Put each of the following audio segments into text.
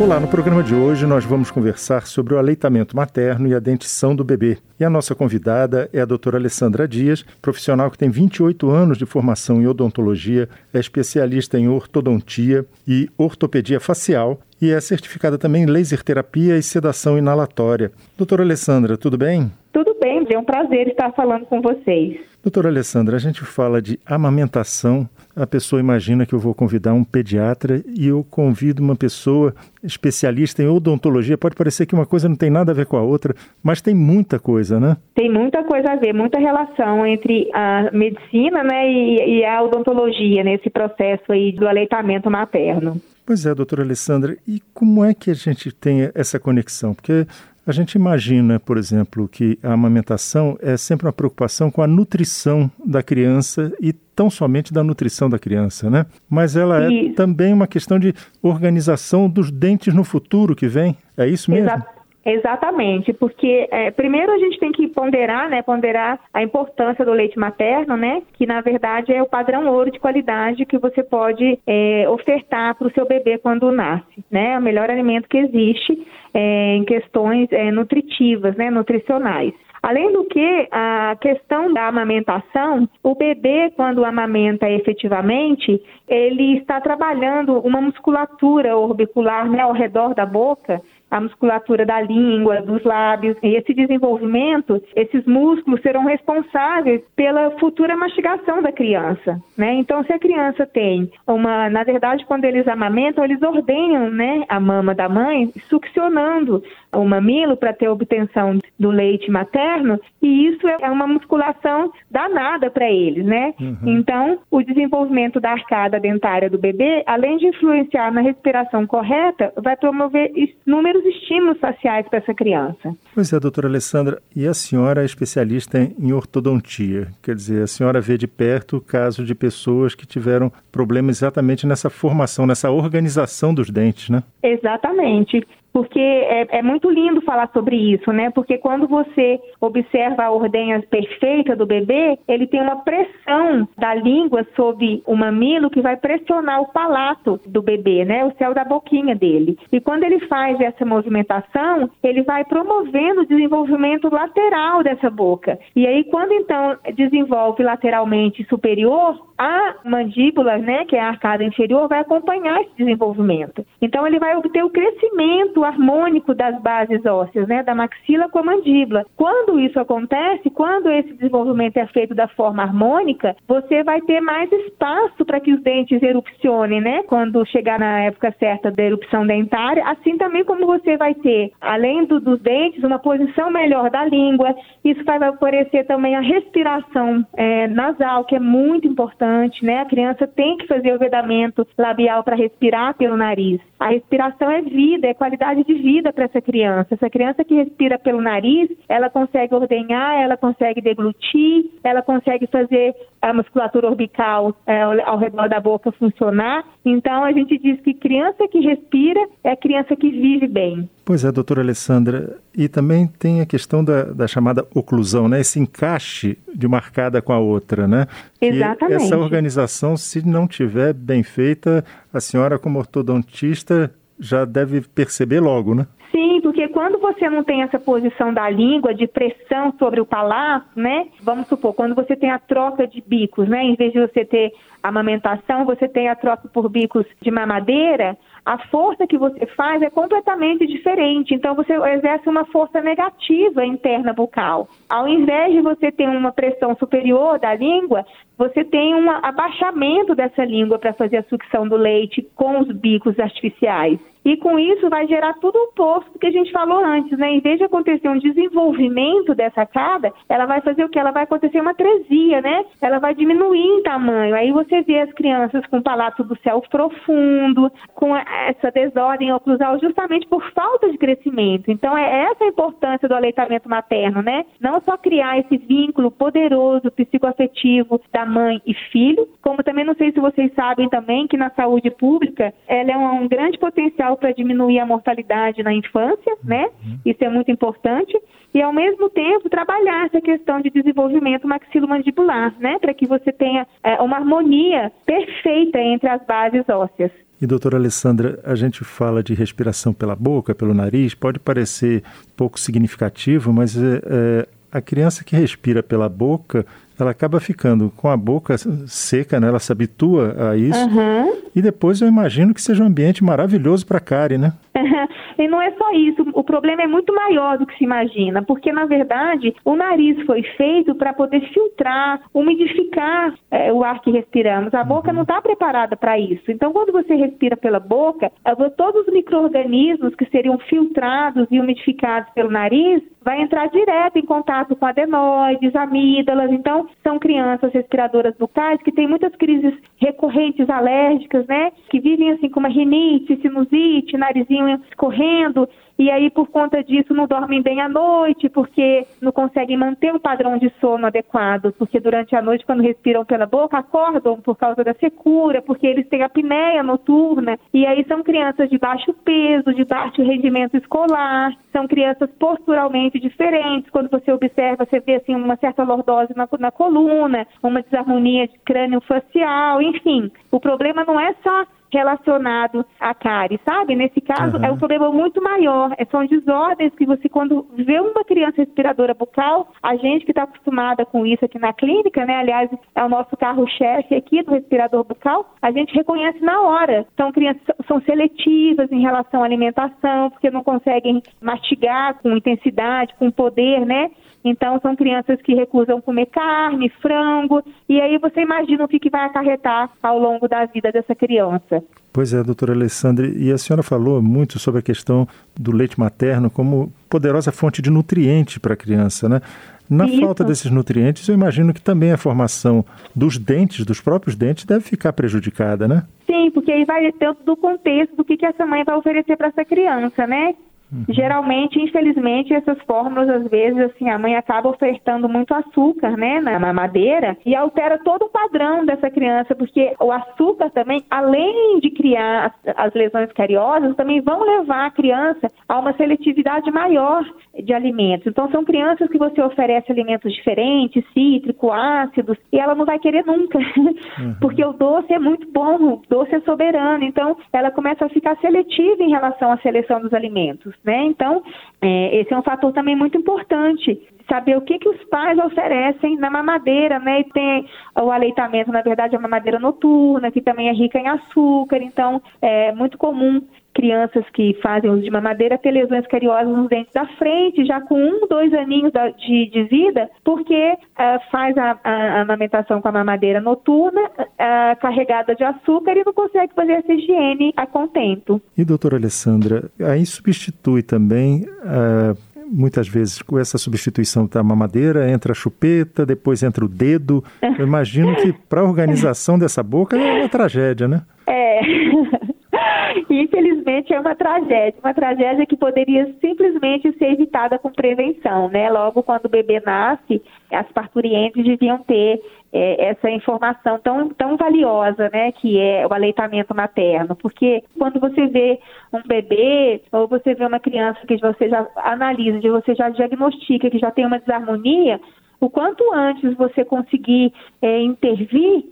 Olá, no programa de hoje nós vamos conversar sobre o aleitamento materno e a dentição do bebê. E a nossa convidada é a doutora Alessandra Dias, profissional que tem 28 anos de formação em odontologia, é especialista em ortodontia e ortopedia facial e é certificada também em laser terapia e sedação inalatória. Doutora Alessandra, tudo bem? Tudo bem, é um prazer estar falando com vocês. Doutora Alessandra, a gente fala de amamentação, a pessoa imagina que eu vou convidar um pediatra e eu convido uma pessoa especialista em odontologia. Pode parecer que uma coisa não tem nada a ver com a outra, mas tem muita coisa, né? Tem muita coisa a ver, muita relação entre a medicina né, e, e a odontologia nesse processo aí do aleitamento materno. Pois é, doutora Alessandra, e como é que a gente tem essa conexão? Porque a gente imagina, por exemplo, que a amamentação é sempre uma preocupação com a nutrição da criança e tão somente da nutrição da criança, né? Mas ela é também uma questão de organização dos dentes no futuro que vem. É isso mesmo? Exato. Exatamente, porque é, primeiro a gente tem que ponderar, né, ponderar a importância do leite materno, né, que na verdade é o padrão ouro de qualidade que você pode é, ofertar para o seu bebê quando nasce, né, é o melhor alimento que existe é, em questões é, nutritivas, né, nutricionais. Além do que, a questão da amamentação, o bebê, quando amamenta efetivamente, ele está trabalhando uma musculatura orbicular né, ao redor da boca a musculatura da língua, dos lábios. E esse desenvolvimento, esses músculos serão responsáveis pela futura mastigação da criança, né? Então, se a criança tem uma, na verdade, quando eles amamentam, eles ordenham, né, a mama da mãe, succionando o mamilo para ter obtenção do leite materno, e isso é uma musculação danada para eles, né? Uhum. Então, o desenvolvimento da arcada dentária do bebê, além de influenciar na respiração correta, vai promover números os estímulos faciais para essa criança. Pois é, doutora Alessandra, e a senhora é especialista em ortodontia, quer dizer, a senhora vê de perto o caso de pessoas que tiveram problemas exatamente nessa formação, nessa organização dos dentes, né? Exatamente porque é, é, muito lindo falar sobre isso, né? Porque quando você observa a ordenha perfeita do bebê, ele tem uma pressão da língua sobre o mamilo que vai pressionar o palato do bebê, né? O céu da boquinha dele. E quando ele faz essa movimentação, ele vai promovendo o desenvolvimento lateral dessa boca. E aí, quando então desenvolve lateralmente superior, a mandíbula, né, que é a arcada inferior, vai acompanhar esse desenvolvimento. Então, ele vai obter o crescimento harmônico das bases ósseas, né, da maxila com a mandíbula. Quando isso acontece, quando esse desenvolvimento é feito da forma harmônica, você vai ter mais espaço para que os dentes erupcionem, né, quando chegar na época certa da erupção dentária, assim também como você vai ter, além do, dos dentes, uma posição melhor da língua, isso vai favorecer também a respiração é, nasal, que é muito importante né? A criança tem que fazer o vedamento labial para respirar pelo nariz. A respiração é vida, é qualidade de vida para essa criança. Essa criança que respira pelo nariz, ela consegue ordenhar, ela consegue deglutir, ela consegue fazer a musculatura orbital é, ao redor da boca funcionar. Então, a gente diz que criança que respira é criança que vive bem. Pois é, doutora Alessandra. E também tem a questão da, da chamada oclusão, né? Esse encaixe de uma arcada com a outra, né? Exatamente. Que essa organização, se não tiver bem feita, a senhora como ortodontista já deve perceber logo, né? Sim, porque quando você não tem essa posição da língua de pressão sobre o palato, né? Vamos supor, quando você tem a troca de bicos, né? Em vez de você ter amamentação, você tem a troca por bicos de mamadeira, a força que você faz é completamente diferente. Então, você exerce uma força negativa interna bucal. Ao invés de você ter uma pressão superior da língua, você tem um abaixamento dessa língua para fazer a sucção do leite com os bicos artificiais. E com isso vai gerar tudo o oposto que a gente falou antes, né? Em vez de acontecer um desenvolvimento dessa cada, ela vai fazer o que? Ela vai acontecer uma tresia, né? Ela vai diminuir em tamanho. Aí você vê as crianças com palato do céu profundo, com essa desordem oclusal, justamente por falta de crescimento. Então é essa a importância do aleitamento materno, né? Não só criar esse vínculo poderoso psicoafetivo da mãe e filho, como também não sei se vocês sabem também que na saúde pública ela é um, um grande potencial para diminuir a mortalidade na infância, né? Uhum. Isso é muito importante e ao mesmo tempo trabalhar essa questão de desenvolvimento maxilomandibular, né, para que você tenha é, uma harmonia perfeita entre as bases ósseas. E doutora Alessandra, a gente fala de respiração pela boca, pelo nariz, pode parecer pouco significativo, mas é, é, a criança que respira pela boca, ela acaba ficando com a boca seca, né? ela se habitua a isso. Uhum. E depois eu imagino que seja um ambiente maravilhoso para a cárie, né? e não é só isso, o problema é muito maior do que se imagina, porque na verdade o nariz foi feito para poder filtrar, umidificar é, o ar que respiramos. A boca uhum. não está preparada para isso. Então, quando você respira pela boca, todos os micro-organismos que seriam filtrados e umidificados pelo nariz vai entrar direto em contato com adenoides, amígdalas. Então, são crianças respiradoras bucais que têm muitas crises recorrentes alérgicas, né? Que vivem assim com uma rinite, sinusite, narizinho escorrendo. E aí por conta disso não dormem bem à noite, porque não conseguem manter um padrão de sono adequado, porque durante a noite quando respiram pela boca acordam por causa da secura, porque eles têm apneia noturna, e aí são crianças de baixo peso, de baixo rendimento escolar, são crianças posturalmente diferentes, quando você observa, você vê assim uma certa lordose na, na coluna, uma desarmonia de crânio facial, enfim. O problema não é só relacionado à cárie, sabe? Nesse caso, uhum. é um problema muito maior. É, são desordens que você, quando vê uma criança respiradora bucal, a gente que está acostumada com isso aqui na clínica, né? Aliás, é o nosso carro-chefe aqui do respirador bucal, a gente reconhece na hora. São crianças são seletivas em relação à alimentação, porque não conseguem mastigar com intensidade, com poder, né? Então, são crianças que recusam comer carne, frango, e aí você imagina o que, que vai acarretar ao longo da vida dessa criança. Pois é, doutora Alessandra, e a senhora falou muito sobre a questão do leite materno como poderosa fonte de nutriente para a criança, né? Na Isso. falta desses nutrientes, eu imagino que também a formação dos dentes, dos próprios dentes, deve ficar prejudicada, né? Sim, porque aí vai dentro do contexto do que, que essa mãe vai oferecer para essa criança, né? Uhum. Geralmente, infelizmente, essas fórmulas, às vezes, assim, a mãe acaba ofertando muito açúcar, né, na mamadeira e altera todo o padrão dessa criança, porque o açúcar também, além de criar as, as lesões cariosas, também vão levar a criança a uma seletividade maior de alimentos. Então, são crianças que você oferece alimentos diferentes, cítrico, ácidos, e ela não vai querer nunca, uhum. porque o doce é muito bom, o doce é soberano. Então, ela começa a ficar seletiva em relação à seleção dos alimentos né? Então, é, esse é um fator também muito importante saber o que, que os pais oferecem na mamadeira, né? E tem o aleitamento, na verdade, a mamadeira noturna, que também é rica em açúcar, então é muito comum crianças que fazem uso de mamadeira ter lesões cariosas nos dentes da frente, já com um, dois aninhos de, de vida, porque uh, faz a, a, amamentação com a mamadeira noturna, uh, carregada de açúcar e não consegue fazer essa higiene a contento. E doutora Alessandra, aí substitui também uh, muitas vezes com essa substituição da mamadeira, entra a chupeta, depois entra o dedo. Eu imagino que para a organização dessa boca é uma tragédia, né? É. Infelizmente é uma tragédia, uma tragédia que poderia simplesmente ser evitada com prevenção, né? Logo quando o bebê nasce, as parturientes deviam ter é, essa informação tão, tão valiosa, né, que é o aleitamento materno, porque quando você vê um bebê ou você vê uma criança que você já analisa, que você já diagnostica que já tem uma desarmonia, o quanto antes você conseguir é, intervir,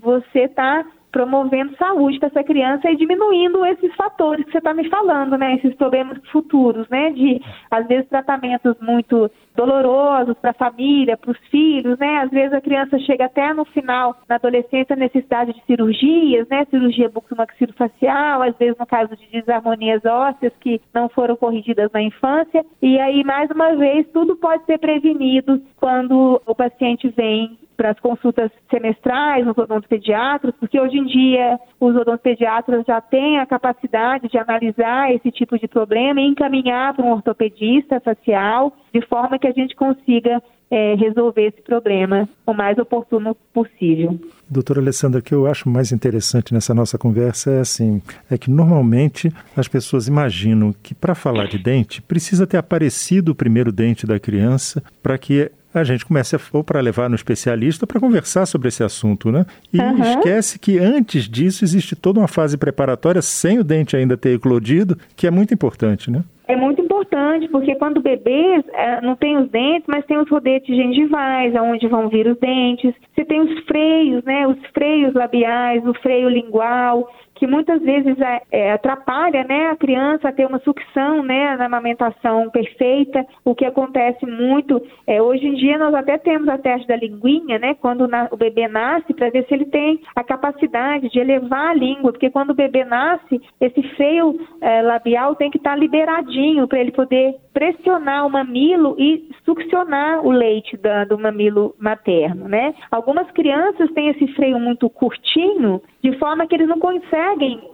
você está promovendo saúde para essa criança e diminuindo esses fatores que você está me falando, né? Esses problemas futuros, né? De, às vezes, tratamentos muito dolorosos para a família, para os filhos, né? Às vezes a criança chega até no final, na adolescência, necessidade de cirurgias, né? Cirurgia bucomaxilofacial, às vezes no caso de desarmonias ósseas que não foram corrigidas na infância. E aí, mais uma vez, tudo pode ser prevenido quando o paciente vem para as consultas semestrais nos odontopediatras, porque hoje em dia os odontopediatras já têm a capacidade de analisar esse tipo de problema e encaminhar para um ortopedista facial, de forma que a gente consiga é, resolver esse problema o mais oportuno possível. Doutora Alessandra, o que eu acho mais interessante nessa nossa conversa é assim, é que normalmente as pessoas imaginam que para falar de dente precisa ter aparecido o primeiro dente da criança para que a gente começa ou para levar no especialista para conversar sobre esse assunto, né? E uhum. esquece que antes disso existe toda uma fase preparatória sem o dente ainda ter eclodido, que é muito importante, né? É muito importante, porque quando bebês é, não tem os dentes, mas tem os rodetes gengivais, aonde vão vir os dentes. Você tem os freios, né? Os freios labiais, o freio lingual que muitas vezes é, é, atrapalha né, a criança a ter uma sucção né, na amamentação perfeita. O que acontece muito, é, hoje em dia nós até temos a teste da linguinha, né, quando na, o bebê nasce, para ver se ele tem a capacidade de elevar a língua, porque quando o bebê nasce, esse freio é, labial tem que estar tá liberadinho para ele poder pressionar o mamilo e succionar o leite da, do mamilo materno, né? Algumas crianças têm esse freio muito curtinho, de forma que eles não conseguem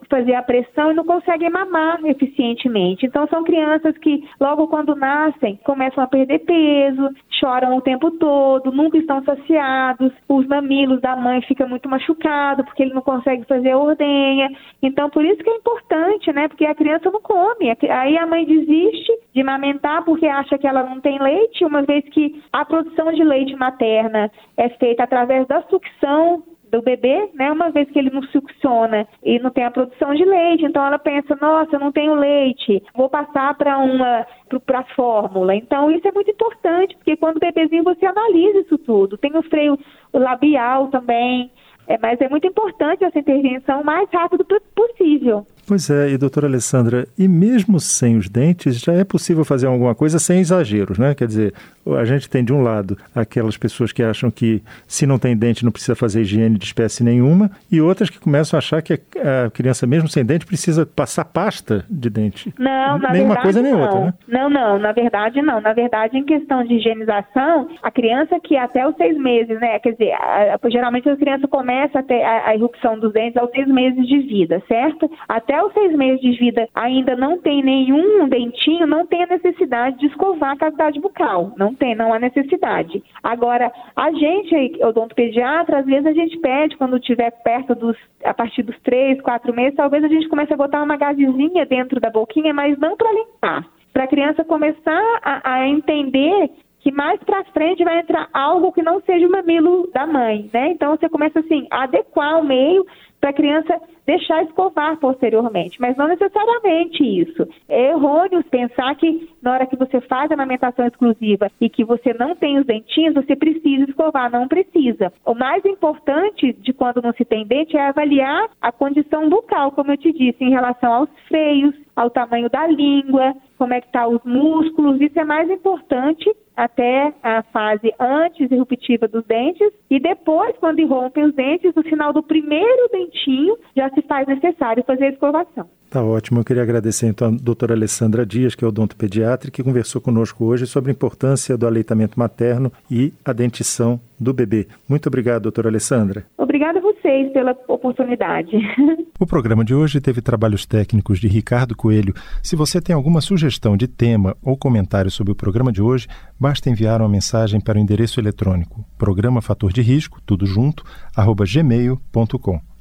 fazer a pressão e não conseguem mamar eficientemente. Então são crianças que logo quando nascem começam a perder peso, choram o tempo todo, nunca estão saciados, os mamilos da mãe ficam muito machucados porque ele não consegue fazer a ordenha. Então por isso que é importante, né? Porque a criança não come. Aí a mãe desiste de amamentar porque acha que ela não tem leite, uma vez que a produção de leite materna é feita através da sucção do bebê, né? Uma vez que ele não succiona e não tem a produção de leite, então ela pensa, nossa, eu não tenho leite, vou passar para uma para fórmula. Então isso é muito importante, porque quando bebezinho você analisa isso tudo. Tem o freio labial também, é, mas é muito importante essa intervenção o mais rápido possível. Pois é, e doutora Alessandra, e mesmo sem os dentes, já é possível fazer alguma coisa sem exageros, né? Quer dizer, a gente tem de um lado aquelas pessoas que acham que se não tem dente não precisa fazer higiene de espécie nenhuma, e outras que começam a achar que a criança, mesmo sem dente, precisa passar pasta de dente. Não, na Nenhuma verdade, coisa nem não. outra, né? Não, não, na verdade não. Na verdade, em questão de higienização, a criança que até os seis meses, né? Quer dizer, a, a, geralmente a criança começa a ter a, a erupção dos dentes aos seis meses de vida, certo? Até os seis meses de vida ainda não tem nenhum dentinho, não tem a necessidade de escovar a cavidade bucal. Não tem, não há necessidade. Agora, a gente, odontopediatra, às vezes a gente pede, quando estiver perto dos, a partir dos três, quatro meses, talvez a gente comece a botar uma gazezinha dentro da boquinha, mas não para limpar. Para a criança começar a, a entender que mais para frente vai entrar algo que não seja o mamilo da mãe, né? Então você começa assim a adequar o meio para a criança deixar escovar posteriormente, mas não necessariamente isso. É errôneo pensar que na hora que você faz a amamentação exclusiva e que você não tem os dentinhos, você precisa escovar, não precisa. O mais importante de quando não se tem dente é avaliar a condição bucal, como eu te disse, em relação aos freios, ao tamanho da língua, como é que tá os músculos, isso é mais importante até a fase antes irruptiva dos dentes e depois, quando irrompem os dentes, no final do primeiro dentinho, já se faz necessário fazer a escovação. Tá ótimo. Eu queria agradecer então a doutora Alessandra Dias, que é odontopediatra, que conversou conosco hoje sobre a importância do aleitamento materno e a dentição do bebê. Muito obrigado, doutora Alessandra. Obrigada a vocês pela oportunidade. O programa de hoje teve trabalhos técnicos de Ricardo Coelho. Se você tem alguma sugestão de tema ou comentário sobre o programa de hoje, basta enviar uma mensagem para o endereço eletrônico programa fator de risco, tudo junto, arroba gmail.com.